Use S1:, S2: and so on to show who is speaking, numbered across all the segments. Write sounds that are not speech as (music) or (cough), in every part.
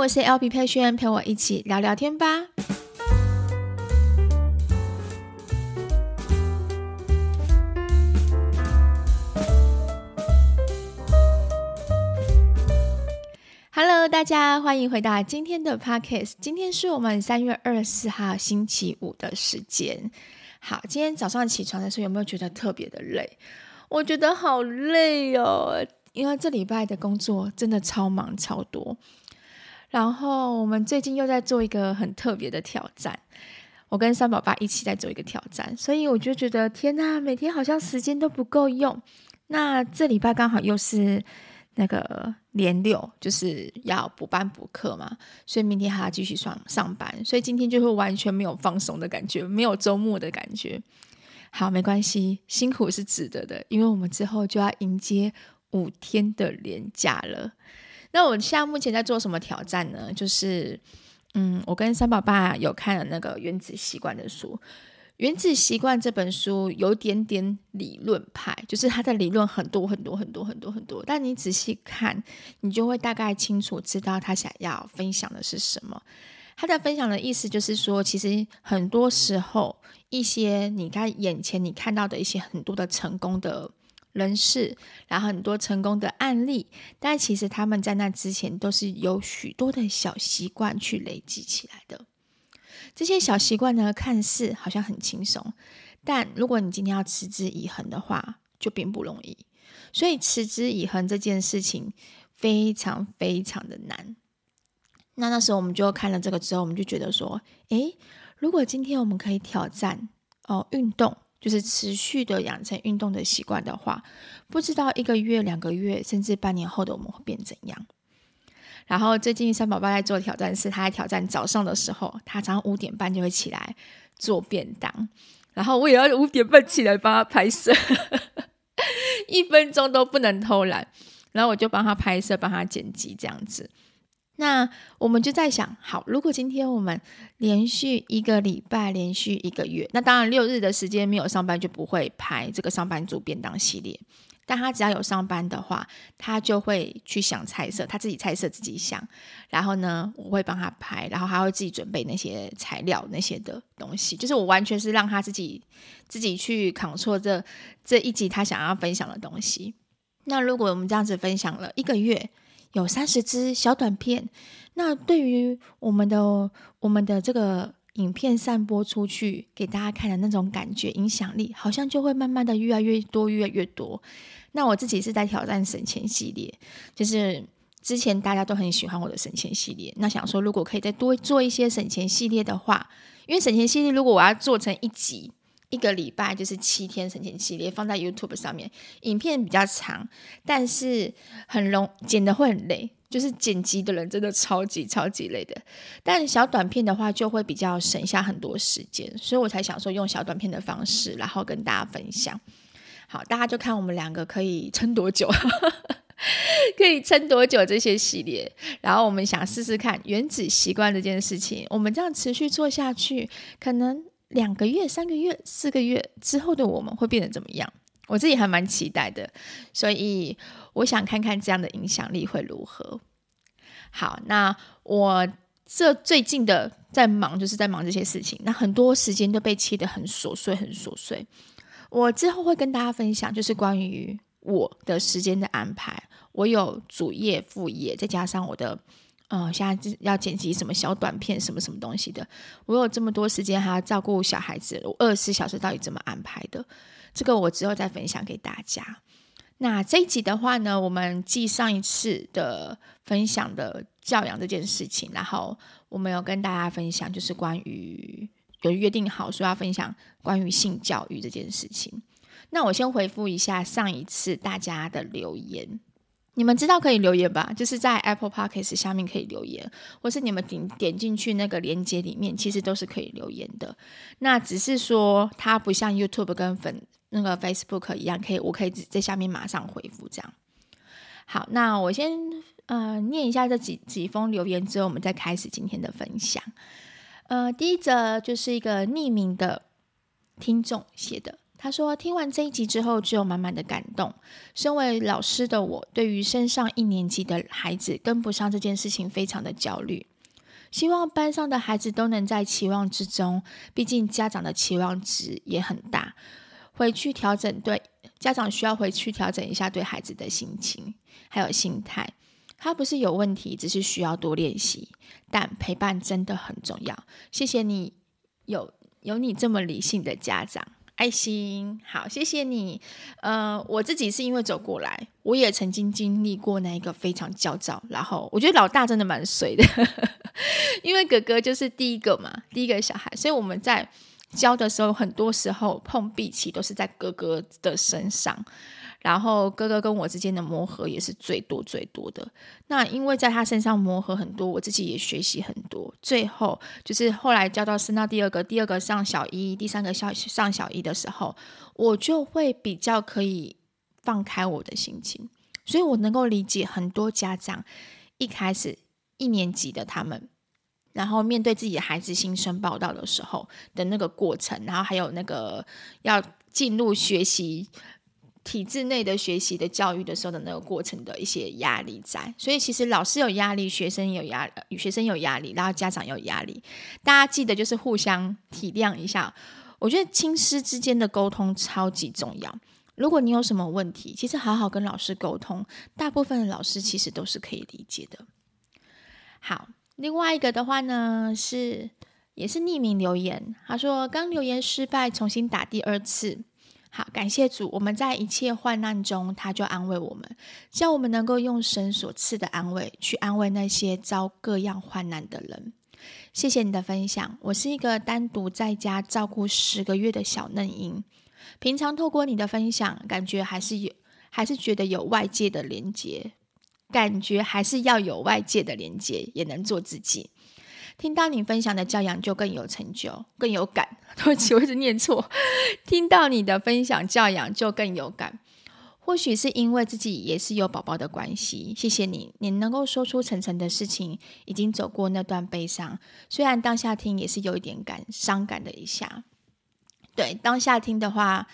S1: 我是 LP 佩萱，陪我一起聊聊天吧。Hello，大家欢迎回到今天的 Podcast。今天是我们三月二十四号星期五的时间。好，今天早上起床的时候有没有觉得特别的累？我觉得好累哦，因为这礼拜的工作真的超忙超多。然后我们最近又在做一个很特别的挑战，我跟三宝爸一起在做一个挑战，所以我就觉得天呐，每天好像时间都不够用。那这礼拜刚好又是那个连六，就是要补班补课嘛，所以明天还要继续上上班，所以今天就会完全没有放松的感觉，没有周末的感觉。好，没关系，辛苦是值得的，因为我们之后就要迎接五天的连假了。那我现在目前在做什么挑战呢？就是，嗯，我跟三宝爸有看了那个《原子习惯》的书，《原子习惯》这本书有点点理论派，就是它的理论很多很多很多很多很多，但你仔细看，你就会大概清楚知道他想要分享的是什么。他的分享的意思就是说，其实很多时候，一些你看眼前你看到的一些很多的成功的。人士，然后很多成功的案例，但其实他们在那之前都是有许多的小习惯去累积起来的。这些小习惯呢，看似好像很轻松，但如果你今天要持之以恒的话，就并不容易。所以持之以恒这件事情非常非常的难。那那时候我们就看了这个之后，我们就觉得说，诶，如果今天我们可以挑战哦，运动。就是持续的养成运动的习惯的话，不知道一个月、两个月，甚至半年后的我们会变怎样。然后最近三宝爸在做挑战，是他在挑战早上的时候，他早上五点半就会起来做便当，然后我也要五点半起来帮他拍摄，(laughs) 一分钟都不能偷懒，然后我就帮他拍摄、帮他剪辑这样子。那我们就在想，好，如果今天我们连续一个礼拜，连续一个月，那当然六日的时间没有上班就不会拍这个上班族便当系列。但他只要有上班的话，他就会去想菜色，他自己菜色自己想。然后呢，我会帮他拍，然后他会自己准备那些材料那些的东西，就是我完全是让他自己自己去扛错这这一集他想要分享的东西。那如果我们这样子分享了一个月，有三十支小短片，那对于我们的我们的这个影片散播出去给大家看的那种感觉影响力，好像就会慢慢的越来越多，越来越多。那我自己是在挑战省钱系列，就是之前大家都很喜欢我的省钱系列，那想说如果可以再多做一些省钱系列的话，因为省钱系列如果我要做成一集。一个礼拜就是七天省钱系列，放在 YouTube 上面，影片比较长，但是很容剪的会很累，就是剪辑的人真的超级超级累的。但小短片的话就会比较省下很多时间，所以我才想说用小短片的方式，然后跟大家分享。好，大家就看我们两个可以撑多久，(laughs) 可以撑多久这些系列，然后我们想试试看原子习惯这件事情，我们这样持续做下去，可能。两个月、三个月、四个月之后的我们会变得怎么样？我自己还蛮期待的，所以我想看看这样的影响力会如何。好，那我这最近的在忙，就是在忙这些事情，那很多时间都被切得很琐碎，很琐碎。我之后会跟大家分享，就是关于我的时间的安排。我有主业、副业，再加上我的。嗯，现在要剪辑什么小短片，什么什么东西的。我有这么多时间，还要照顾小孩子，我二十四小时到底怎么安排的？这个我之后再分享给大家。那这一集的话呢，我们继上一次的分享的教养这件事情，然后我们有跟大家分享，就是关于有约定好说要分享关于性教育这件事情。那我先回复一下上一次大家的留言。你们知道可以留言吧？就是在 Apple Podcast 下面可以留言，或是你们点点进去那个链接里面，其实都是可以留言的。那只是说它不像 YouTube 跟粉那个 Facebook 一样，可以我可以在下面马上回复这样。好，那我先呃念一下这几几封留言之后，我们再开始今天的分享。呃，第一则就是一个匿名的听众写的。他说：“听完这一集之后，只有满满的感动。身为老师的我，对于升上一年级的孩子跟不上这件事情非常的焦虑。希望班上的孩子都能在期望之中，毕竟家长的期望值也很大。回去调整，对家长需要回去调整一下对孩子的心情还有心态。他不是有问题，只是需要多练习。但陪伴真的很重要。谢谢你有有你这么理性的家长。”爱心，好，谢谢你。呃，我自己是因为走过来，我也曾经经历过那一个非常焦躁。然后我觉得老大真的蛮衰的，(laughs) 因为哥哥就是第一个嘛，第一个小孩，所以我们在教的时候，很多时候碰壁期都是在哥哥的身上。然后哥哥跟我之间的磨合也是最多最多的。那因为在他身上磨合很多，我自己也学习很多。最后就是后来教到升到第二个，第二个上小一，第三个小上小一的时候，我就会比较可以放开我的心情。所以我能够理解很多家长一开始一年级的他们，然后面对自己的孩子新生报道的时候的那个过程，然后还有那个要进入学习。体制内的学习的教育的时候的那个过程的一些压力在，所以其实老师有压力，学生有压，学生有压力，然后家长有压力，大家记得就是互相体谅一下。我觉得亲师之间的沟通超级重要。如果你有什么问题，其实好好跟老师沟通，大部分的老师其实都是可以理解的。好，另外一个的话呢，是也是匿名留言，他说刚留言失败，重新打第二次。好，感谢主，我们在一切患难中，他就安慰我们，叫我们能够用神所赐的安慰去安慰那些遭各样患难的人。谢谢你的分享。我是一个单独在家照顾十个月的小嫩婴，平常透过你的分享，感觉还是有，还是觉得有外界的连接，感觉还是要有外界的连接，也能做自己。听到你分享的教养，就更有成就，更有感。(laughs) 对不起，我一直念错。(laughs) 听到你的分享教养，就更有感。或许是因为自己也是有宝宝的关系。谢谢你，你能够说出层层的事情，已经走过那段悲伤。虽然当下听也是有一点感伤感的一下。对，当下听的话，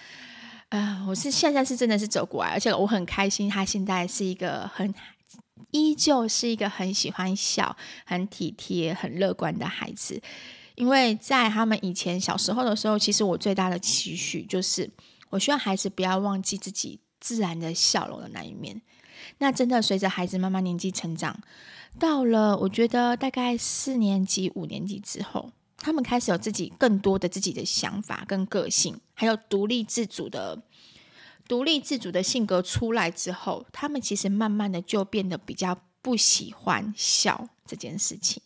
S1: 呃，我是现在是真的是走过来，而且我很开心。他现在是一个很。依旧是一个很喜欢笑、很体贴、很乐观的孩子，因为在他们以前小时候的时候，其实我最大的期许就是，我希望孩子不要忘记自己自然的笑容的那一面。那真的随着孩子慢慢年纪成长，到了我觉得大概四年级、五年级之后，他们开始有自己更多的自己的想法跟个性，还有独立自主的。独立自主的性格出来之后，他们其实慢慢的就变得比较不喜欢笑这件事情。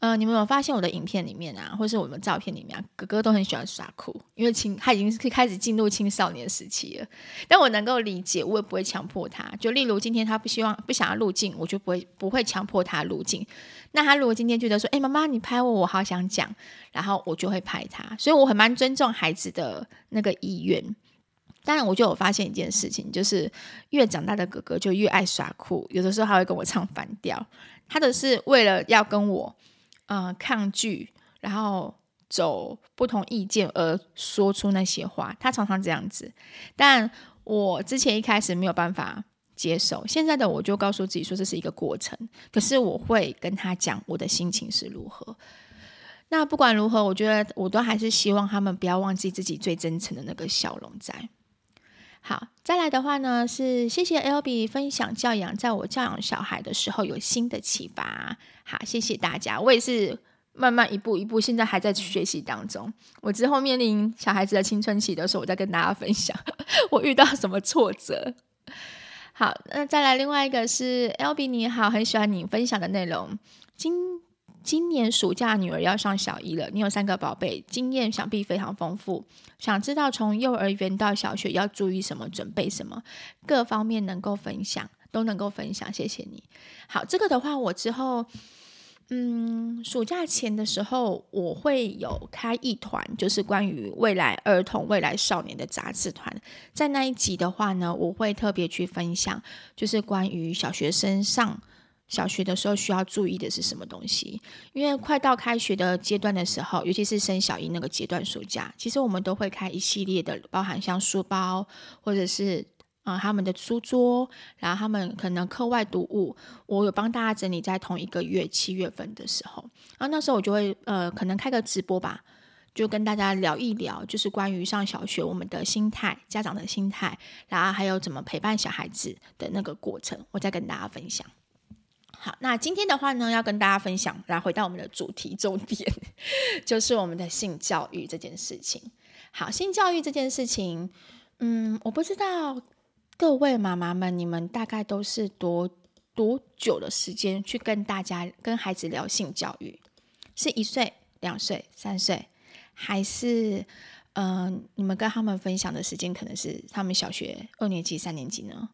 S1: 呃，你们有发现我的影片里面啊，(laughs) 或是我们照片里面啊，哥哥都很喜欢耍酷，因为青他已经是开始进入青少年时期了。但我能够理解，我也不会强迫他。就例如今天他不希望不想要入镜，我就不会不会强迫他入镜。那他如果今天觉得说，哎，妈妈你拍我，我好想讲，然后我就会拍他。所以我很蛮尊重孩子的那个意愿。当然，我就有发现一件事情，就是越长大的哥哥就越爱耍酷，有的时候还会跟我唱反调。他的是为了要跟我，呃，抗拒，然后走不同意见而说出那些话。他常常这样子，但我之前一开始没有办法接受，现在的我就告诉自己说这是一个过程。可是我会跟他讲我的心情是如何。那不管如何，我觉得我都还是希望他们不要忘记自己最真诚的那个笑容在。好，再来的话呢，是谢谢 L B 分享教养，在我教养小孩的时候有新的启发。好，谢谢大家，我也是慢慢一步一步，现在还在学习当中。我之后面临小孩子的青春期的时候，我再跟大家分享 (laughs) 我遇到什么挫折。好，那再来另外一个是 L B 你好，很喜欢你分享的内容。今今年暑假，女儿要上小一了。你有三个宝贝，经验想必非常丰富。想知道从幼儿园到小学要注意什么，准备什么，各方面能够分享，都能够分享。谢谢你。好，这个的话，我之后，嗯，暑假前的时候，我会有开一团，就是关于未来儿童、未来少年的杂志团。在那一集的话呢，我会特别去分享，就是关于小学生上。小学的时候需要注意的是什么东西？因为快到开学的阶段的时候，尤其是升小一那个阶段，暑假，其实我们都会开一系列的，包含像书包或者是啊、他们的书桌，然后他们可能课外读物，我有帮大家整理在同一个月七月份的时候，然后那时候我就会呃可能开个直播吧，就跟大家聊一聊，就是关于上小学我们的心态、家长的心态，然后还有怎么陪伴小孩子的那个过程，我再跟大家分享。好，那今天的话呢，要跟大家分享，来回到我们的主题重点，(laughs) 就是我们的性教育这件事情。好，性教育这件事情，嗯，我不知道各位妈妈们，你们大概都是多多久的时间去跟大家、跟孩子聊性教育？是一岁、两岁、三岁，还是嗯、你们跟他们分享的时间可能是他们小学二年级、三年级呢？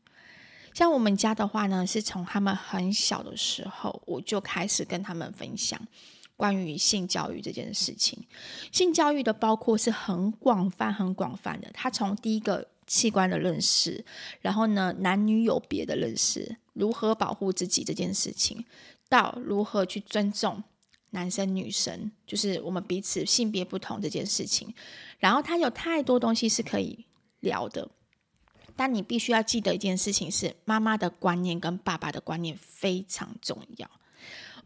S1: 像我们家的话呢，是从他们很小的时候，我就开始跟他们分享关于性教育这件事情。性教育的包括是很广泛、很广泛的。他从第一个器官的认识，然后呢，男女有别的认识，如何保护自己这件事情，到如何去尊重男生女生，就是我们彼此性别不同这件事情。然后他有太多东西是可以聊的。但你必须要记得一件事情是，妈妈的观念跟爸爸的观念非常重要。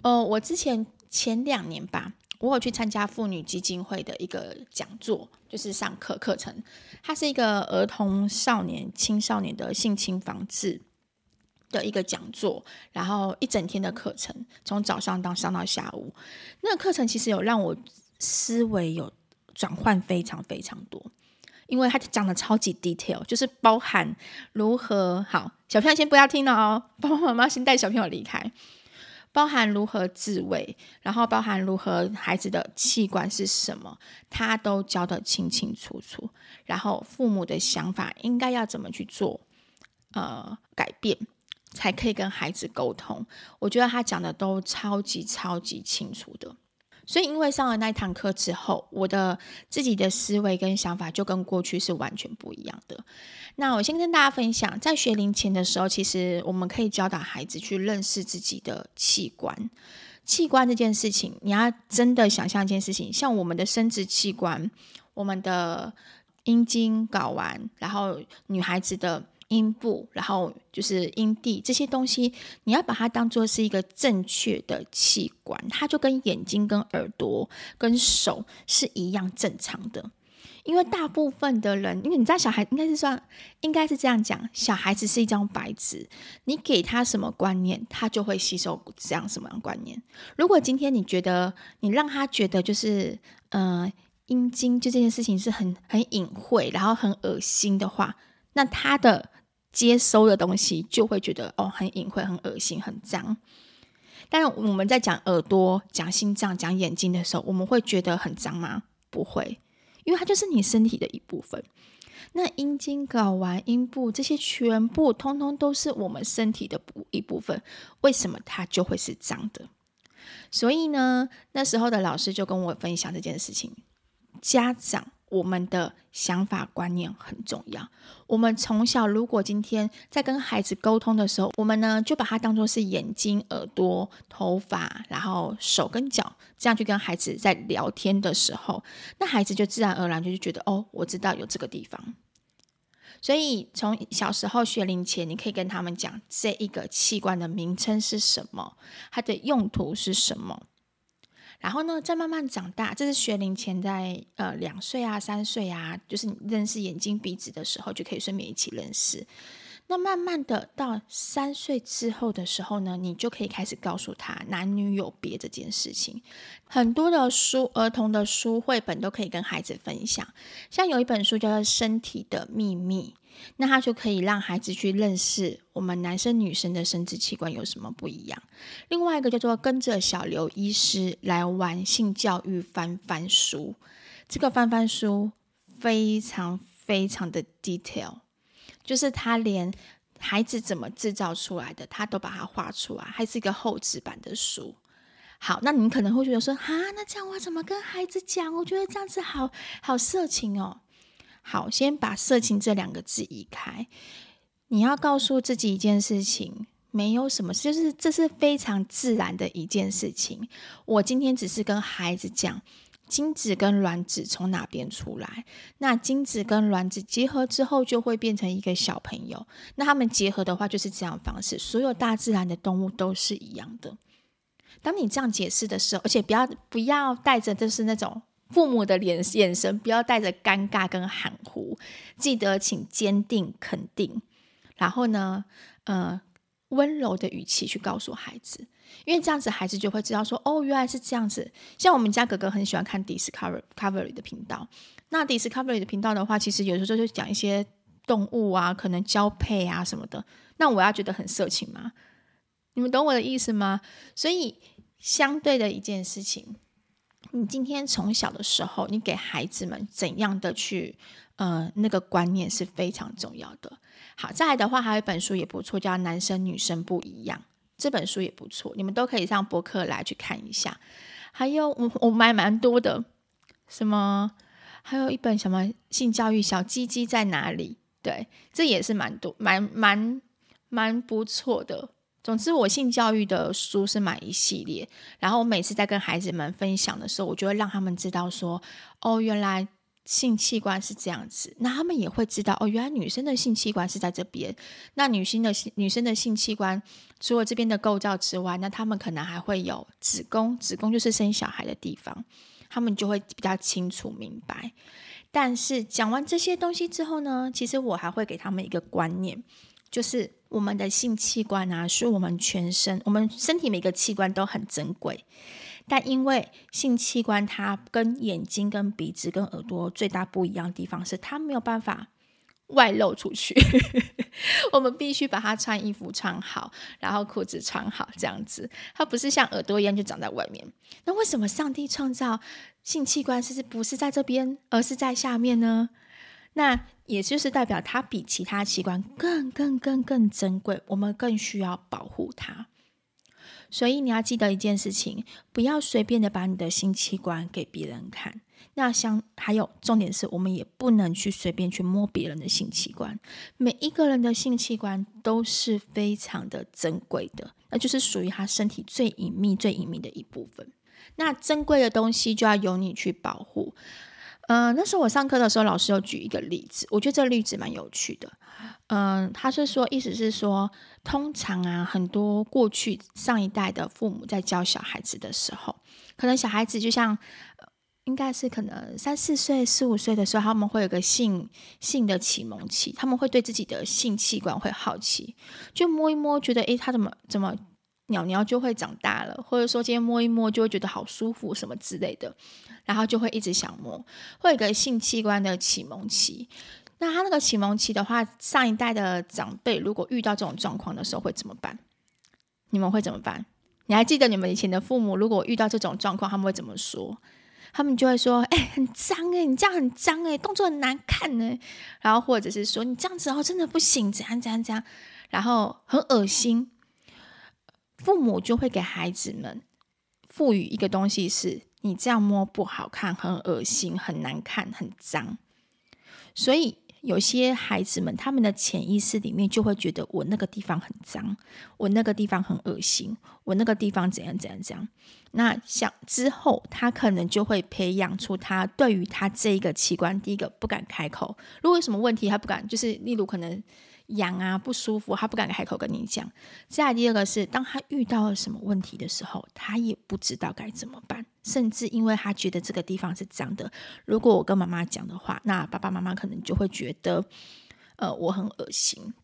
S1: 呃，我之前前两年吧，我有去参加妇女基金会的一个讲座，就是上课课程。它是一个儿童、少年、青少年的性侵防治的一个讲座，然后一整天的课程，从早上到上到下午。那个课程其实有让我思维有转换非常非常多。因为他讲的超级 detail，就是包含如何好，小朋友先不要听了哦，爸爸妈妈先带小朋友离开，包含如何自慰，然后包含如何孩子的器官是什么，他都教得清清楚楚。然后父母的想法应该要怎么去做，呃，改变才可以跟孩子沟通。我觉得他讲的都超级超级清楚的。所以，因为上了那一堂课之后，我的自己的思维跟想法就跟过去是完全不一样的。那我先跟大家分享，在学龄前的时候，其实我们可以教导孩子去认识自己的器官。器官这件事情，你要真的想象一件事情，像我们的生殖器官，我们的阴茎、睾丸，然后女孩子的。阴部，然后就是阴蒂这些东西，你要把它当做是一个正确的器官，它就跟眼睛、跟耳朵、跟手是一样正常的。因为大部分的人，因为你知道，小孩应该是算，应该是这样讲，小孩子是一张白纸，你给他什么观念，他就会吸收这样什么样观念。如果今天你觉得你让他觉得就是，呃，阴茎就这件事情是很很隐晦，然后很恶心的话，那他的。接收的东西就会觉得哦，很隐晦、很恶心、很脏。但是我们在讲耳朵、讲心脏、讲眼睛的时候，我们会觉得很脏吗？不会，因为它就是你身体的一部分。那阴茎、睾丸、阴部这些全部通通都是我们身体的一部分，为什么它就会是脏的？所以呢，那时候的老师就跟我分享这件事情，家长。我们的想法观念很重要。我们从小，如果今天在跟孩子沟通的时候，我们呢就把它当做是眼睛、耳朵、头发，然后手跟脚这样去跟孩子在聊天的时候，那孩子就自然而然就觉得哦，我知道有这个地方。所以从小时候学龄前，你可以跟他们讲这一个器官的名称是什么，它的用途是什么。然后呢，再慢慢长大，这是学龄前在呃两岁啊、三岁啊，就是你认识眼睛、鼻子的时候，就可以顺便一起认识。那慢慢的到三岁之后的时候呢，你就可以开始告诉他男女有别这件事情。很多的书、儿童的书、绘本都可以跟孩子分享，像有一本书叫做《身体的秘密》。那他就可以让孩子去认识我们男生女生的生殖器官有什么不一样。另外一个叫做跟着小刘医师来玩性教育翻翻书，这个翻翻书非常非常的 detail，就是他连孩子怎么制造出来的，他都把它画出来，还是一个厚纸板的书。好，那你可能会觉得说，啊，那这样我怎么跟孩子讲？我觉得这样子好好色情哦。好，先把“色情”这两个字移开。你要告诉自己一件事情：没有什么事，就是这是非常自然的一件事情。我今天只是跟孩子讲，精子跟卵子从哪边出来，那精子跟卵子结合之后就会变成一个小朋友。那他们结合的话就是这样方式，所有大自然的动物都是一样的。当你这样解释的时候，而且不要不要带着就是那种父母的脸眼神，不要带着尴尬跟含糊，记得请坚定肯定，然后呢，呃。温柔的语气去告诉孩子，因为这样子孩子就会知道说，哦，原来是这样子。像我们家哥哥很喜欢看 Discovery 的频道，那 Discovery 的频道的话，其实有时候就讲一些动物啊，可能交配啊什么的。那我要觉得很色情吗？你们懂我的意思吗？所以相对的一件事情，你今天从小的时候，你给孩子们怎样的去，呃，那个观念是非常重要的。好，再来的话，还有一本书也不错，叫《男生女生不一样》。这本书也不错，你们都可以上博客来去看一下。还有，我我买蛮多的，什么？还有一本什么性教育？小鸡鸡在哪里？对，这也是蛮多，蛮蛮蛮不错的。总之，我性教育的书是买一系列，然后我每次在跟孩子们分享的时候，我就会让他们知道说，哦，原来。性器官是这样子，那他们也会知道哦，原来女生的性器官是在这边。那女性的女生的性器官除了这边的构造之外，那他们可能还会有子宫，子宫就是生小孩的地方，他们就会比较清楚明白。但是讲完这些东西之后呢，其实我还会给他们一个观念，就是我们的性器官啊，是我们全身，我们身体每个器官都很珍贵。但因为性器官它跟眼睛、跟鼻子、跟耳朵最大不一样的地方是，它没有办法外露出去。(laughs) 我们必须把它穿衣服穿好，然后裤子穿好，这样子。它不是像耳朵一样就长在外面。那为什么上帝创造性器官是不是在这边，而是在下面呢？那也就是代表它比其他器官更、更、更、更珍贵，我们更需要保护它。所以你要记得一件事情，不要随便的把你的性器官给别人看。那像还有重点是，我们也不能去随便去摸别人的性器官。每一个人的性器官都是非常的珍贵的，那就是属于他身体最隐秘、最隐秘的一部分。那珍贵的东西就要由你去保护。嗯、那时候我上课的时候，老师有举一个例子，我觉得这个例子蛮有趣的。嗯、他是说，意思是说，通常啊，很多过去上一代的父母在教小孩子的时候，可能小孩子就像，呃、应该是可能三四岁、四五岁的时候，他们会有个性性的启蒙期，他们会对自己的性器官会好奇，就摸一摸，觉得诶，他怎么怎么。鸟鸟就会长大了，或者说今天摸一摸就会觉得好舒服什么之类的，然后就会一直想摸，会有个性器官的启蒙期。那他那个启蒙期的话，上一代的长辈如果遇到这种状况的时候会怎么办？你们会怎么办？你还记得你们以前的父母如果遇到这种状况，他们会怎么说？他们就会说：“哎、很脏哎、你这样很脏哎、动作很难看呢、”然后或者是说：“你这样子哦，真的不行，怎样怎样怎样。”然后很恶心。父母就会给孩子们赋予一个东西，是你这样摸不好看，很恶心，很难看，很脏。所以有些孩子们，他们的潜意识里面就会觉得我那个地方很脏，我那个地方很恶心，我那个地方怎样怎样怎样。那像之后，他可能就会培养出他对于他这一个器官，第一个不敢开口。如果有什么问题，他不敢，就是例如可能。痒啊，不舒服，他不敢开口跟你讲。再来第二个是，当他遇到了什么问题的时候，他也不知道该怎么办，甚至因为他觉得这个地方是脏的。如果我跟妈妈讲的话，那爸爸妈妈可能就会觉得，呃，我很恶心。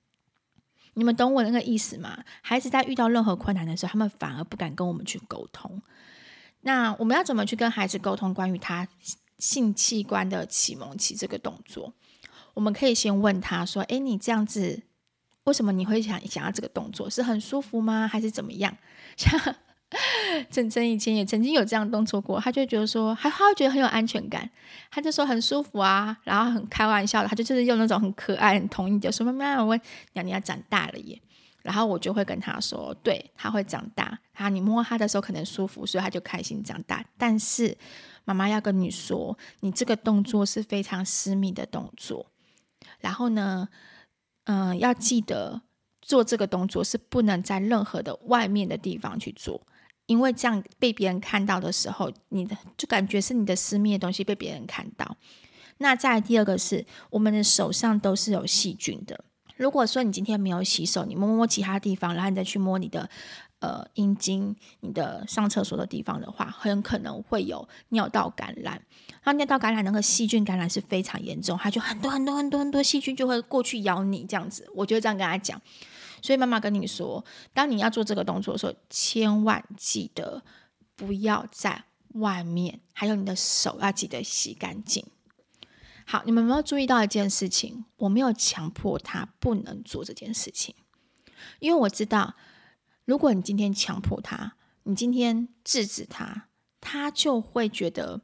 S1: 你们懂我那个意思吗？孩子在遇到任何困难的时候，他们反而不敢跟我们去沟通。那我们要怎么去跟孩子沟通关于他性器官的启蒙期这个动作？我们可以先问他说：“诶，你这样子，为什么你会想想要这个动作？是很舒服吗？还是怎么样？” (laughs) 像珍珍以前也曾经有这样动作过，他就觉得说，还他会觉得很有安全感，他就说很舒服啊，然后很开玩笑的，他就就是用那种很可爱、很同意的说：“妈妈，我问娘娘长大了耶。”然后我就会跟他说：“对，他会长大，然后你摸他的时候可能舒服，所以他就开心长大。但是妈妈要跟你说，你这个动作是非常私密的动作。”然后呢，嗯、要记得做这个动作是不能在任何的外面的地方去做，因为这样被别人看到的时候，你的就感觉是你的私密的东西被别人看到。那再第二个是，我们的手上都是有细菌的。如果说你今天没有洗手，你摸摸其他地方，然后你再去摸你的呃阴茎、你的上厕所的地方的话，很可能会有尿道感染。那尿道感染那个细菌感染是非常严重，它就很多很多很多很多细菌就会过去咬你这样子。我就这样跟他讲，所以妈妈跟你说，当你要做这个动作的时候，千万记得不要在外面，还有你的手要记得洗干净。好，你们有没有注意到一件事情？我没有强迫他不能做这件事情，因为我知道，如果你今天强迫他，你今天制止他，他就会觉得，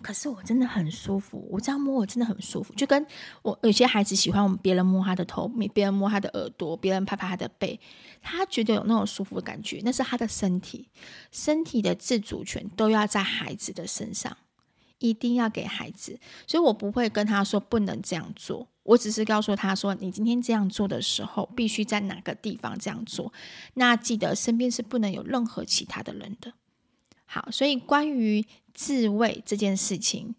S1: 可是我真的很舒服，我这样摸我真的很舒服，就跟我有些孩子喜欢我们别人摸他的头，别人摸他的耳朵，别人拍拍他的背，他觉得有那种舒服的感觉，那是他的身体，身体的自主权都要在孩子的身上。一定要给孩子，所以我不会跟他说不能这样做，我只是告诉他说，你今天这样做的时候，必须在哪个地方这样做。那记得身边是不能有任何其他的人的。好，所以关于自慰这件事情，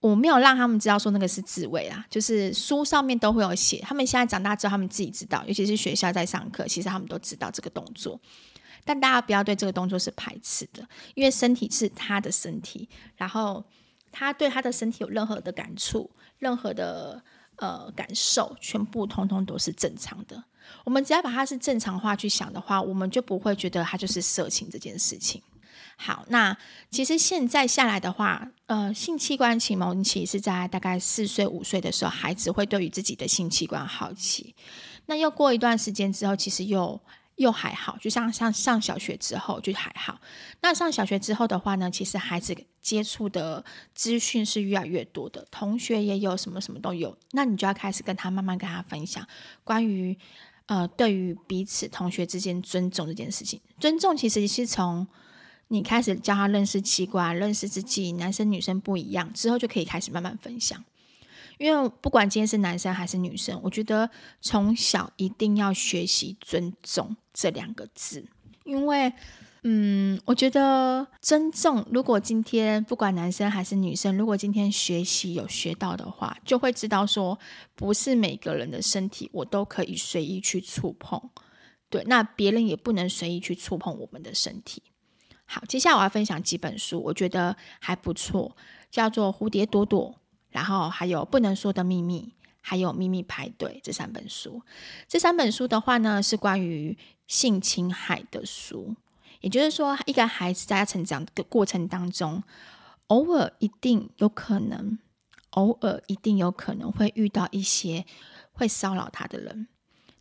S1: 我没有让他们知道说那个是自慰啊，就是书上面都会有写。他们现在长大之后，他们自己知道，尤其是学校在上课，其实他们都知道这个动作。但大家不要对这个动作是排斥的，因为身体是他的身体，然后。他对他的身体有任何的感触，任何的呃感受，全部通通都是正常的。我们只要把它是正常化去想的话，我们就不会觉得它就是色情这件事情。好，那其实现在下来的话，呃，性器官启蒙期是在大概四岁五岁的时候，孩子会对于自己的性器官好奇。那又过一段时间之后，其实又。又还好，就像像上小学之后就还好。那上小学之后的话呢，其实孩子接触的资讯是越来越多的，同学也有什么什么都有。那你就要开始跟他慢慢跟他分享关于呃对于彼此同学之间尊重这件事情。尊重其实是从你开始教他认识器官、认识自己，男生女生不一样之后，就可以开始慢慢分享。因为不管今天是男生还是女生，我觉得从小一定要学习尊重这两个字。因为，嗯，我觉得尊重，如果今天不管男生还是女生，如果今天学习有学到的话，就会知道说，不是每个人的身体我都可以随意去触碰。对，那别人也不能随意去触碰我们的身体。好，接下来我要分享几本书，我觉得还不错，叫做《蝴蝶朵朵》。然后还有不能说的秘密，还有秘密派对这三本书。这三本书的话呢，是关于性侵害的书。也就是说，一个孩子在他成长的过程当中，偶尔一定有可能，偶尔一定有可能会遇到一些会骚扰他的人。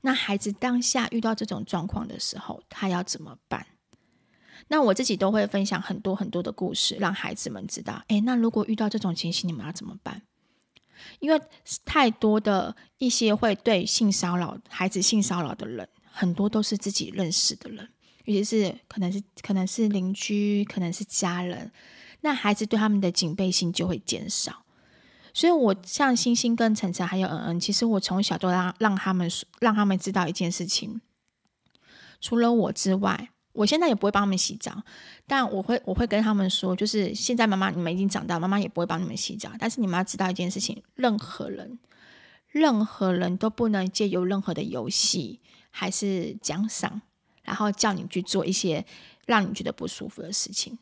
S1: 那孩子当下遇到这种状况的时候，他要怎么办？那我自己都会分享很多很多的故事，让孩子们知道，诶，那如果遇到这种情形，你们要怎么办？因为太多的一些会对性骚扰孩子性骚扰的人，很多都是自己认识的人，尤其是可能是可能是邻居，可能是家人，那孩子对他们的警备心就会减少。所以，我像星星跟晨晨还有嗯嗯，其实我从小都让让他们让他们知道一件事情，除了我之外。我现在也不会帮他们洗澡，但我会我会跟他们说，就是现在妈妈你们已经长大，妈妈也不会帮你们洗澡。但是你们要知道一件事情，任何人，任何人都不能借由任何的游戏还是奖赏，然后叫你去做一些让你觉得不舒服的事情。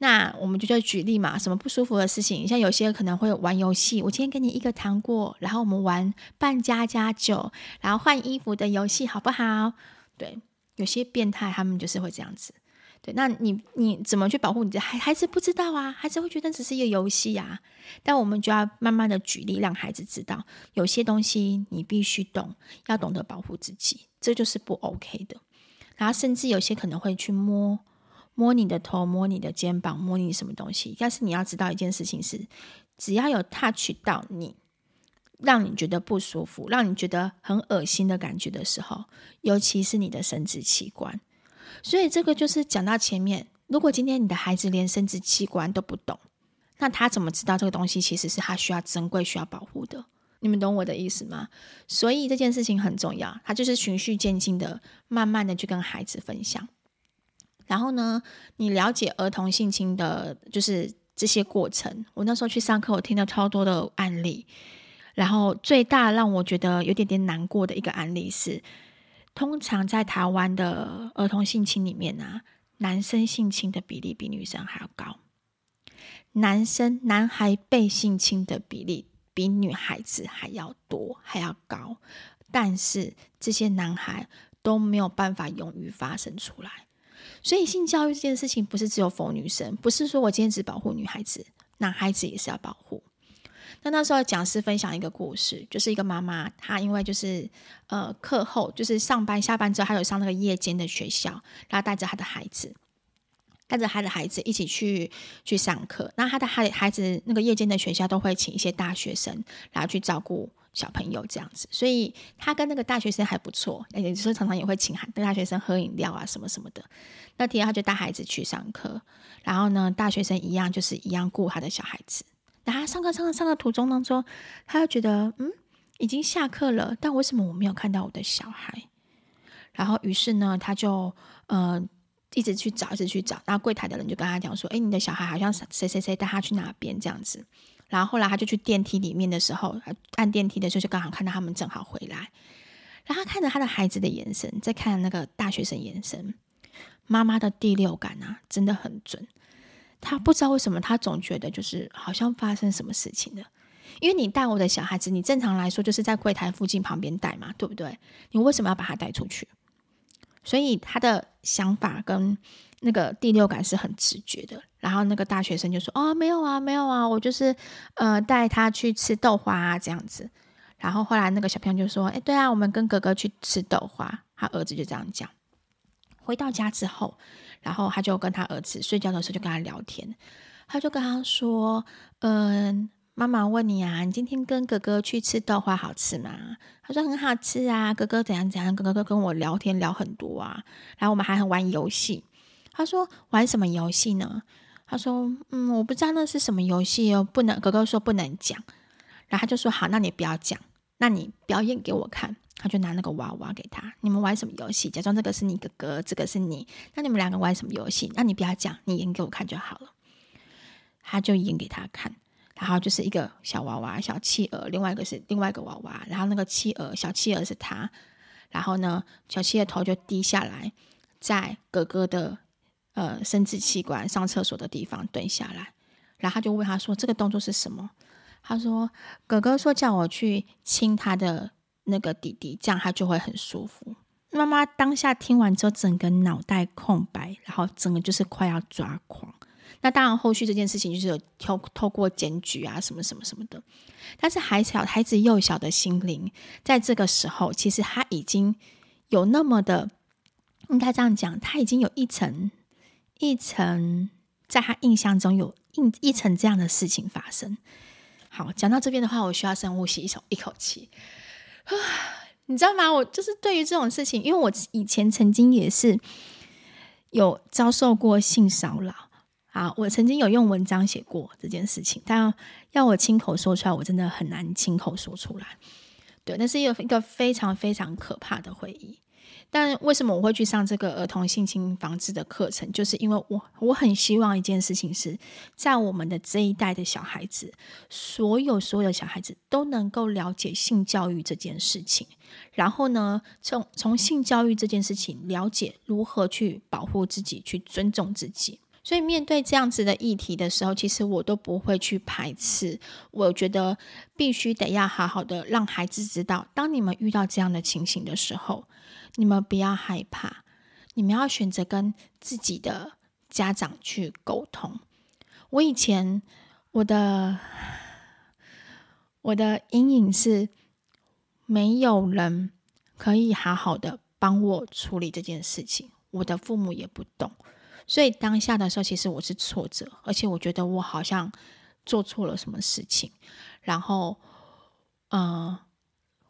S1: 那我们就在举例嘛，什么不舒服的事情？像有些可能会玩游戏，我今天给你一个糖果，然后我们玩扮家家酒，然后换衣服的游戏，好不好？对。有些变态，他们就是会这样子，对。那你你怎么去保护你的孩孩子？不知道啊，孩子会觉得只是一个游戏啊。但我们就要慢慢的举例，让孩子知道，有些东西你必须懂，要懂得保护自己，这就是不 OK 的。然后甚至有些可能会去摸摸你的头，摸你的肩膀，摸你什么东西。但是你要知道一件事情是，只要有 touch 到你。让你觉得不舒服，让你觉得很恶心的感觉的时候，尤其是你的生殖器官。所以这个就是讲到前面，如果今天你的孩子连生殖器官都不懂，那他怎么知道这个东西其实是他需要珍贵、需要保护的？你们懂我的意思吗？所以这件事情很重要，他就是循序渐进的，慢慢的去跟孩子分享。然后呢，你了解儿童性侵的，就是这些过程。我那时候去上课，我听了超多的案例。然后最大让我觉得有点点难过的一个案例是，通常在台湾的儿童性侵里面啊，男生性侵的比例比女生还要高，男生男孩被性侵的比例。比女孩子还要多，还要高，但是这些男孩都没有办法勇于发声出来。所以性教育这件事情不是只有否女生，不是说我今天只保护女孩子，男孩子也是要保护。那那时候讲师分享一个故事，就是一个妈妈，她因为就是呃课后就是上班下班之后，她有上那个夜间的学校，然后带着她的孩子。带着她的孩子一起去去上课，那她的孩孩子那个夜间的学校都会请一些大学生，然后去照顾小朋友这样子，所以他跟那个大学生还不错，也就是常常也会请跟大学生喝饮料啊什么什么的。那天他就带孩子去上课，然后呢，大学生一样就是一样顾他的小孩子。那他上课上课上课途中当中，他就觉得嗯，已经下课了，但为什么我没有看到我的小孩？然后于是呢，他就。呃一直去找，一直去找，然后柜台的人就跟他讲说：“哎，你的小孩好像谁谁谁带他去哪边这样子。”然后后来他就去电梯里面的时候，按电梯的时候就刚好看到他们正好回来。然后他看着他的孩子的眼神，在看那个大学生眼神，妈妈的第六感啊，真的很准。他不知道为什么，他总觉得就是好像发生什么事情了。因为你带我的小孩子，你正常来说就是在柜台附近旁边带嘛，对不对？你为什么要把他带出去？所以他的想法跟那个第六感是很直觉的。然后那个大学生就说：“哦，没有啊，没有啊，我就是呃带他去吃豆花啊这样子。”然后后来那个小朋友就说：“哎，对啊，我们跟哥哥去吃豆花。”他儿子就这样讲。回到家之后，然后他就跟他儿子睡觉的时候就跟他聊天，他就跟他说：“嗯。”妈妈问你啊，你今天跟哥哥去吃豆花好吃吗？他说很好吃啊。哥哥怎样怎样，哥哥跟我聊天聊很多啊。然后我们还很玩游戏。他说玩什么游戏呢？他说嗯，我不知道那是什么游戏哦，不能。哥哥说不能讲。然后他就说好，那你不要讲，那你表演给我看。他就拿那个娃娃给他，你们玩什么游戏？假装这个是你哥哥，这个是你。那你们两个玩什么游戏？那你不要讲，你演给我看就好了。他就演给他看。然后就是一个小娃娃，小企鹅，另外一个是另外一个娃娃，然后那个企鹅，小企鹅是他，然后呢，小企鹅头就低下来，在哥哥的呃生殖器官上厕所的地方蹲下来，然后他就问他说：“这个动作是什么？”他说：“哥哥说叫我去亲他的那个弟弟，这样他就会很舒服。”妈妈当下听完之后，整个脑袋空白，然后整个就是快要抓狂。那当然，后续这件事情就是有透透过检举啊，什么什么什么的。但是孩小孩子幼小的心灵，在这个时候，其实他已经有那么的，应该这样讲，他已经有一层一层，在他印象中有一一层这样的事情发生。好，讲到这边的话，我需要深呼吸一口一口气，啊 (sighs) 你知道吗？我就是对于这种事情，因为我以前曾经也是有遭受过性骚扰。啊，我曾经有用文章写过这件事情，但要我亲口说出来，我真的很难亲口说出来。对，那是一个一个非常非常可怕的回忆。但为什么我会去上这个儿童性侵防治的课程？就是因为我我很希望一件事情是在我们的这一代的小孩子，所有所有的小孩子都能够了解性教育这件事情，然后呢，从从性教育这件事情了解如何去保护自己，去尊重自己。所以面对这样子的议题的时候，其实我都不会去排斥。我觉得必须得要好好的让孩子知道，当你们遇到这样的情形的时候，你们不要害怕，你们要选择跟自己的家长去沟通。我以前我的我的阴影是，没有人可以好好的帮我处理这件事情，我的父母也不懂。所以当下的时候，其实我是挫折，而且我觉得我好像做错了什么事情。然后，呃，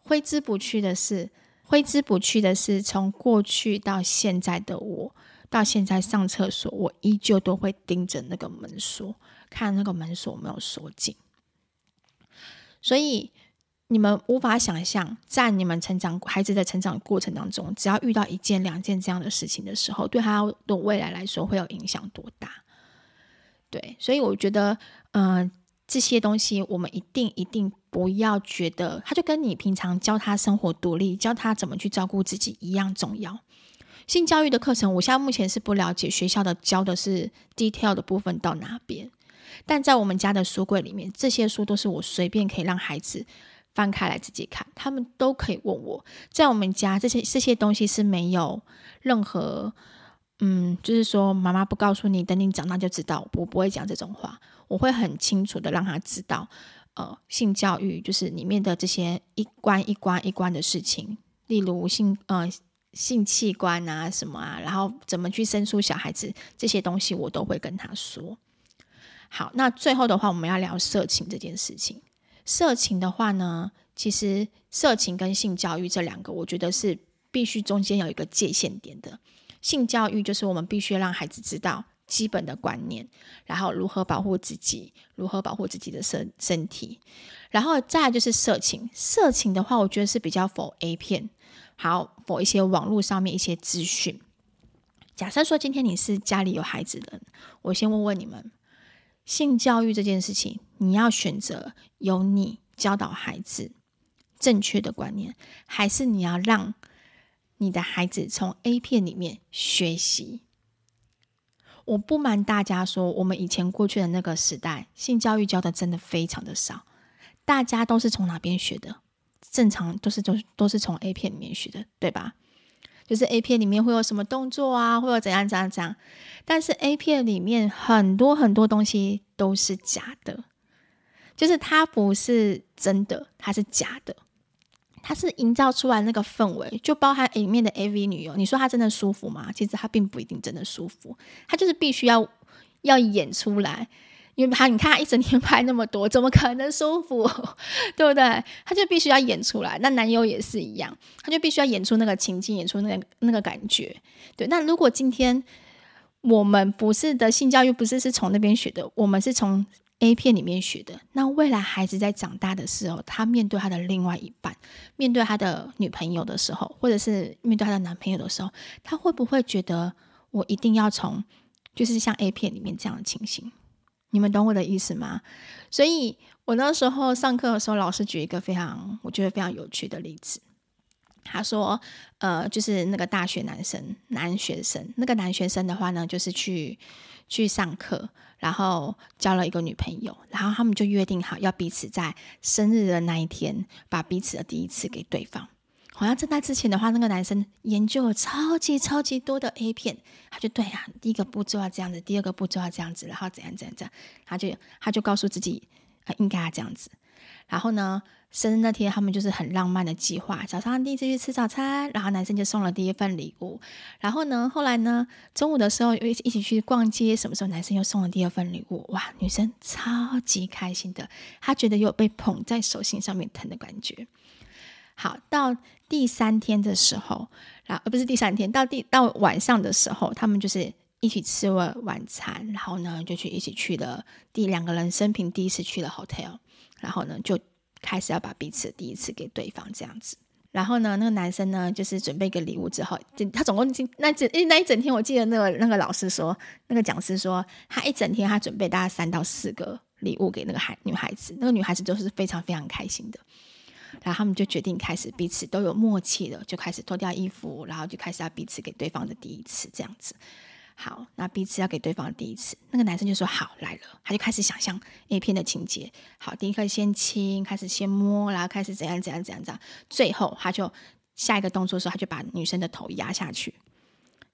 S1: 挥之不去的是，挥之不去的是，从过去到现在的我，到现在上厕所，我依旧都会盯着那个门锁，看那个门锁没有锁紧。所以，你们无法想象，在你们成长孩子的成长过程当中，只要遇到一件两件这样的事情的时候，对他的未来来说会有影响多大？对，所以我觉得，嗯、这些东西我们一定一定不要觉得，他就跟你平常教他生活独立，教他怎么去照顾自己一样重要。性教育的课程，我现在目前是不了解学校的教的是 detail 的部分到哪边，但在我们家的书柜里面，这些书都是我随便可以让孩子。翻开来自己看，他们都可以问我。在我们家，这些这些东西是没有任何，嗯，就是说妈妈不告诉你，等你长大就知道。我不会讲这种话，我会很清楚的让他知道，呃，性教育就是里面的这些一关一关一关的事情，例如性呃性器官啊什么啊，然后怎么去生出小孩子这些东西，我都会跟他说。好，那最后的话，我们要聊色情这件事情。色情的话呢，其实色情跟性教育这两个，我觉得是必须中间有一个界限点的。性教育就是我们必须让孩子知道基本的观念，然后如何保护自己，如何保护自己的身身体，然后再来就是色情。色情的话，我觉得是比较否 A 片，好否一些网络上面一些资讯。假设说今天你是家里有孩子的人，我先问问你们。性教育这件事情，你要选择由你教导孩子正确的观念，还是你要让你的孩子从 A 片里面学习？我不瞒大家说，我们以前过去的那个时代，性教育教的真的非常的少，大家都是从哪边学的？正常都是都都是从 A 片里面学的，对吧？就是 A 片里面会有什么动作啊，会有怎样怎样怎样，但是 A 片里面很多很多东西都是假的，就是它不是真的，它是假的，它是营造出来那个氛围，就包含里面的 AV 女优，你说她真的舒服吗？其实她并不一定真的舒服，她就是必须要要演出来。因为他，你看他一整天拍那么多，怎么可能舒服？(laughs) 对不对？他就必须要演出来。那男优也是一样，他就必须要演出那个情境，演出那个那个感觉。对。那如果今天我们不是的性教育，不是是从那边学的，我们是从 A 片里面学的。那未来孩子在长大的时候，他面对他的另外一半，面对他的女朋友的时候，或者是面对他的男朋友的时候，他会不会觉得我一定要从就是像 A 片里面这样的情形？你们懂我的意思吗？所以我那时候上课的时候，老师举一个非常我觉得非常有趣的例子。他说：“呃，就是那个大学男生，男学生，那个男学生的话呢，就是去去上课，然后交了一个女朋友，然后他们就约定好要彼此在生日的那一天，把彼此的第一次给对方。”好像在那之前的话，那个男生研究了超级超级多的 A 片，他就对呀、啊，第一个步骤要这样子，第二个步骤要这样子，然后怎样怎样怎样，他就他就告诉自己啊，应该要这样子。然后呢，生日那天他们就是很浪漫的计划，早上第一次去吃早餐，然后男生就送了第一份礼物。然后呢，后来呢，中午的时候又一起去逛街，什么时候男生又送了第二份礼物？哇，女生超级开心的，她觉得有被捧在手心上面疼的感觉。好，到第三天的时候，然后不是第三天，到第到晚上的时候，他们就是一起吃了晚餐，然后呢，就去一起去了第两个人生平第一次去了 hotel，然后呢，就开始要把彼此第一次给对方这样子。然后呢，那个男生呢，就是准备一个礼物之后，他总共那整那一整天，我记得那个那个老师说，那个讲师说，他一整天他准备大概三到四个礼物给那个孩女孩子，那个女孩子都是非常非常开心的。然后他们就决定开始彼此都有默契了，就开始脱掉衣服，然后就开始要彼此给对方的第一次这样子。好，那彼此要给对方第一次，那个男生就说好来了，他就开始想象 A 片的情节。好，第一个先亲，开始先摸，然后开始怎样怎样怎样怎样，最后他就下一个动作的时候，他就把女生的头压下去。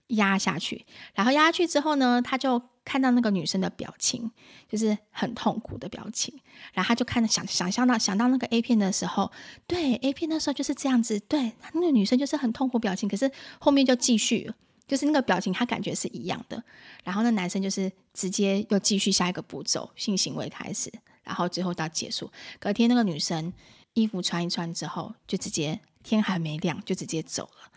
S1: 压下去，然后压下去之后呢，他就看到那个女生的表情，就是很痛苦的表情。然后他就看想想象到想到那个 A 片的时候，对 A 片的时候就是这样子，对那个女生就是很痛苦表情，可是后面就继续，就是那个表情他感觉是一样的。然后那男生就是直接又继续下一个步骤，性行为开始，然后最后到结束。隔天那个女生衣服穿一穿之后，就直接天还没亮就直接走了。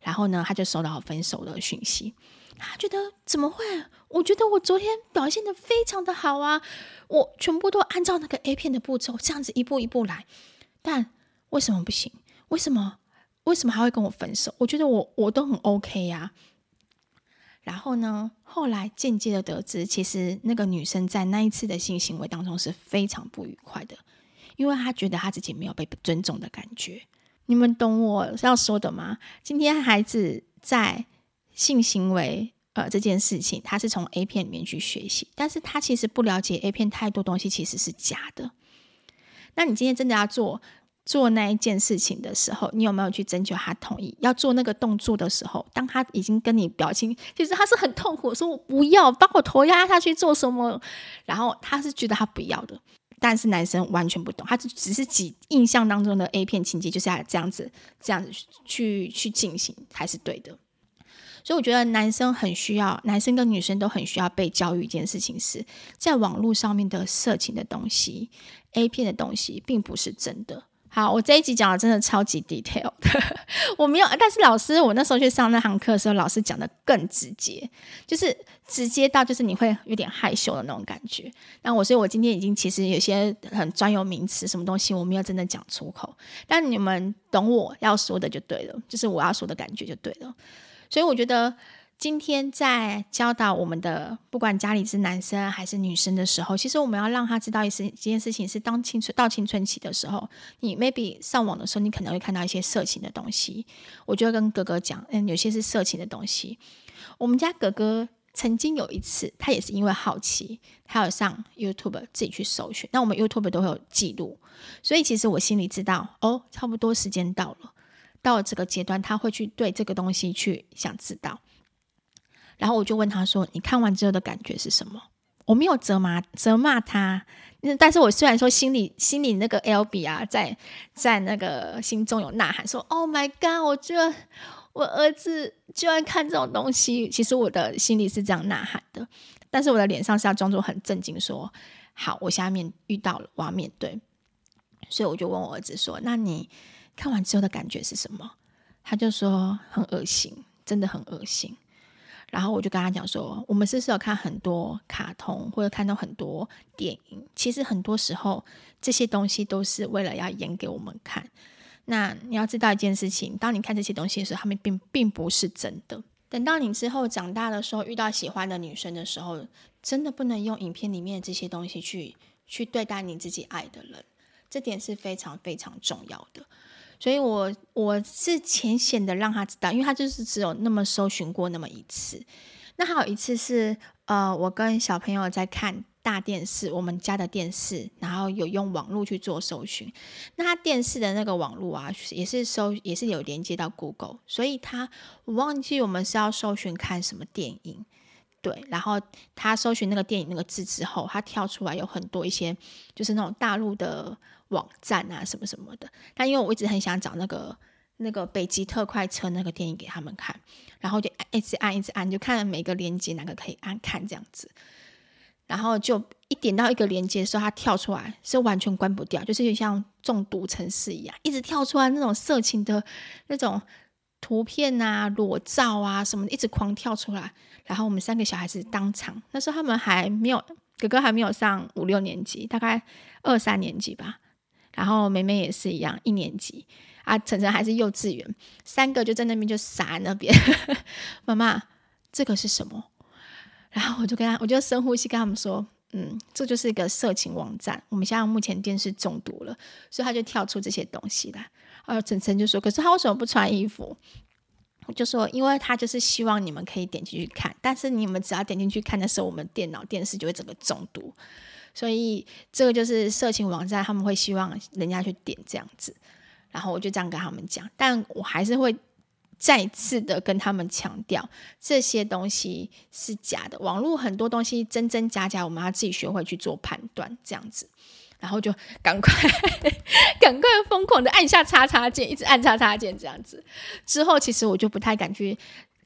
S1: 然后呢，他就收到分手的讯息，他觉得怎么会？我觉得我昨天表现得非常的好啊，我全部都按照那个 A 片的步骤，这样子一步一步来。但为什么不行？为什么？为什么还会跟我分手？我觉得我我都很 OK 呀。然后呢，后来间接的得知，其实那个女生在那一次的性行为当中是非常不愉快的，因为她觉得她自己没有被尊重的感觉。你们懂我要说的吗？今天孩子在性行为呃这件事情，他是从 A 片里面去学习，但是他其实不了解 A 片太多东西其实是假的。那你今天真的要做？做那一件事情的时候，你有没有去征求他同意？要做那个动作的时候，当他已经跟你表情，其实他是很痛苦，说我不要，把我头压下去做什么？然后他是觉得他不要的，但是男生完全不懂，他只是几印象当中的 A 片情节，就是要这样子，这样子去去进行才是对的。所以我觉得男生很需要，男生跟女生都很需要被教育一件事情是，在网络上面的色情的东西、A 片的东西，并不是真的。好，我这一集讲的真的超级 detail 的，(laughs) 我没有，但是老师，我那时候去上那堂课的时候，老师讲的更直接，就是直接到就是你会有点害羞的那种感觉。那我，所以我今天已经其实有些很专有名词，什么东西我没有真的讲出口，但你们懂我要说的就对了，就是我要说的感觉就对了。所以我觉得。今天在教导我们的，不管家里是男生还是女生的时候，其实我们要让他知道一件一件事情是：当青春到青春期的时候，你 maybe 上网的时候，你可能会看到一些色情的东西。我就会跟哥哥讲，嗯，有些是色情的东西。我们家哥哥曾经有一次，他也是因为好奇，他有上 YouTube 自己去搜寻。那我们 YouTube 都会有记录，所以其实我心里知道，哦，差不多时间到了，到了这个阶段，他会去对这个东西去想知道。然后我就问他说：“你看完之后的感觉是什么？”我没有责骂责骂他，但是我虽然说心里心里那个 L B 啊，在在那个心中有呐喊说：“Oh my God！” 我觉得我儿子居然看这种东西，其实我的心里是这样呐喊的，但是我的脸上是要装作很震惊，说：“好，我下面遇到了，我要面对。”所以我就问我儿子说：“那你看完之后的感觉是什么？”他就说：“很恶心，真的很恶心。”然后我就跟他讲说，我们是不是有看很多卡通，或者看到很多电影？其实很多时候这些东西都是为了要演给我们看。那你要知道一件事情，当你看这些东西的时候，他们并并不是真的。等到你之后长大的时候，遇到喜欢的女生的时候，真的不能用影片里面的这些东西去去对待你自己爱的人。这点是非常非常重要的。所以我，我是浅显的让他知道，因为他就是只有那么搜寻过那么一次。那还有一次是，呃，我跟小朋友在看大电视，我们家的电视，然后有用网络去做搜寻。那他电视的那个网络啊，也是搜，也是有连接到 Google，所以他我忘记我们是要搜寻看什么电影，对。然后他搜寻那个电影那个字之后，他跳出来有很多一些，就是那种大陆的。网站啊，什么什么的。但因为我一直很想找那个那个北极特快车那个电影给他们看，然后就一直按一直按，就看每个连接哪个可以按看这样子。然后就一点到一个连接的时候，它跳出来是完全关不掉，就是有点像中毒程式一样，一直跳出来那种色情的那种图片啊、裸照啊什么的，一直狂跳出来。然后我们三个小孩子当场，那时候他们还没有，哥哥还没有上五六年级，大概二三年级吧。然后妹妹也是一样，一年级啊，晨晨还是幼稚园，三个就在那边就傻在那边。(laughs) 妈妈，这个是什么？然后我就跟他，我就深呼吸跟他们说，嗯，这就是一个色情网站。我们现在目前电视中毒了，所以他就跳出这些东西来。然后晨晨就说，可是他为什么不穿衣服？我就说，因为他就是希望你们可以点进去看，但是你们只要点进去看的时候，我们电脑电视就会整个中毒。所以这个就是色情网站，他们会希望人家去点这样子，然后我就这样跟他们讲，但我还是会再次的跟他们强调，这些东西是假的。网络很多东西真真假假，我们要自己学会去做判断，这样子，然后就赶快 (laughs) 赶快疯狂的按下叉叉键，一直按叉叉键这样子。之后其实我就不太敢去。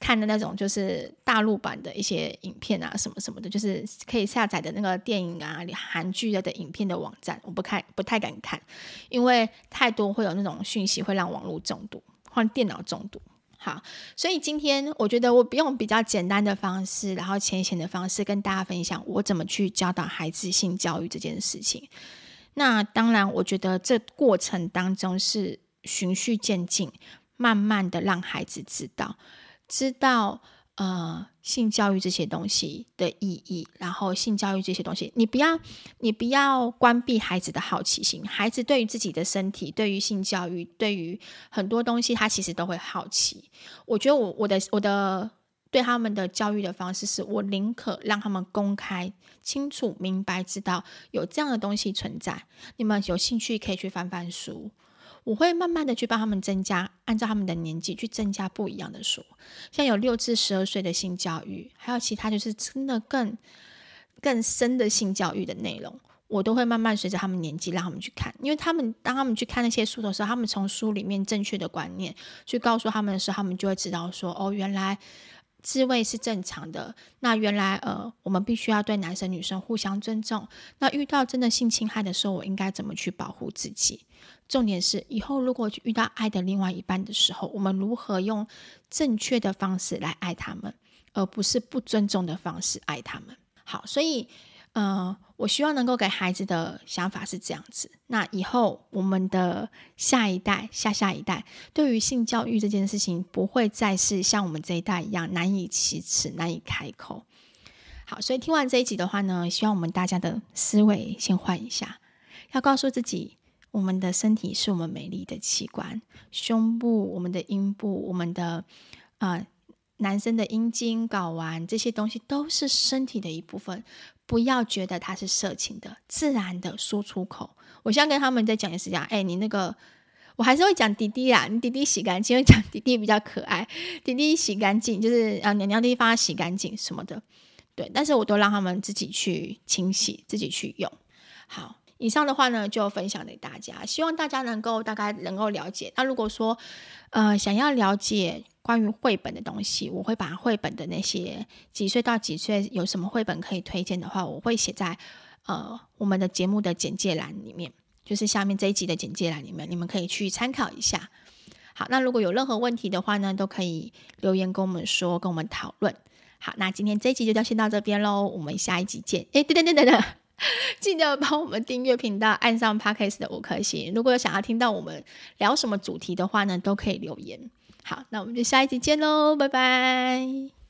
S1: 看的那种就是大陆版的一些影片啊，什么什么的，就是可以下载的那个电影啊、韩剧的影片的网站，我不看，不太敢看，因为太多会有那种讯息会让网络中毒，或电脑中毒。好，所以今天我觉得我用比较简单的方式，然后浅显的方式跟大家分享我怎么去教导孩子性教育这件事情。那当然，我觉得这过程当中是循序渐进，慢慢的让孩子知道，知道呃性教育这些东西的意义，然后性教育这些东西，你不要你不要关闭孩子的好奇心，孩子对于自己的身体，对于性教育，对于很多东西，他其实都会好奇。我觉得我我的我的。对他们的教育的方式是，我宁可让他们公开、清楚、明白，知道有这样的东西存在。你们有兴趣可以去翻翻书，我会慢慢的去帮他们增加，按照他们的年纪去增加不一样的书。像有六至十二岁的性教育，还有其他就是真的更更深的性教育的内容，我都会慢慢随着他们年纪让他们去看。因为他们当他们去看那些书的时候，他们从书里面正确的观念去告诉他们的时候，他们就会知道说，哦，原来。自慰是正常的。那原来，呃，我们必须要对男生女生互相尊重。那遇到真的性侵害的时候，我应该怎么去保护自己？重点是，以后如果遇到爱的另外一半的时候，我们如何用正确的方式来爱他们，而不是不尊重的方式爱他们。好，所以。呃，我希望能够给孩子的想法是这样子。那以后我们的下一代、下下一代，对于性教育这件事情，不会再是像我们这一代一样难以启齿、难以开口。好，所以听完这一集的话呢，希望我们大家的思维先换一下，要告诉自己，我们的身体是我们美丽的器官，胸部、我们的阴部、我们的啊。男生的阴茎、睾丸这些东西都是身体的一部分，不要觉得它是色情的，自然的说出口。我现在跟他们在讲的是讲，哎，你那个，我还是会讲弟弟啊，你弟弟洗干净，会讲弟弟比较可爱，弟弟洗干净就是啊，娘娘的地方洗干净什么的，对，但是我都让他们自己去清洗，自己去用。好，以上的话呢，就分享给大家，希望大家能够大概能够了解。那如果说，呃，想要了解。关于绘本的东西，我会把绘本的那些几岁到几岁有什么绘本可以推荐的话，我会写在呃我们的节目的简介栏里面，就是下面这一集的简介栏里面，你们可以去参考一下。好，那如果有任何问题的话呢，都可以留言跟我们说，跟我们讨论。好，那今天这一集就先到这边喽，我们下一集见。哎，等等等等等，(laughs) 记得帮我们订阅频道，按上 Podcast 的五颗星。如果有想要听到我们聊什么主题的话呢，都可以留言。好，那我们就下一集见喽，拜拜。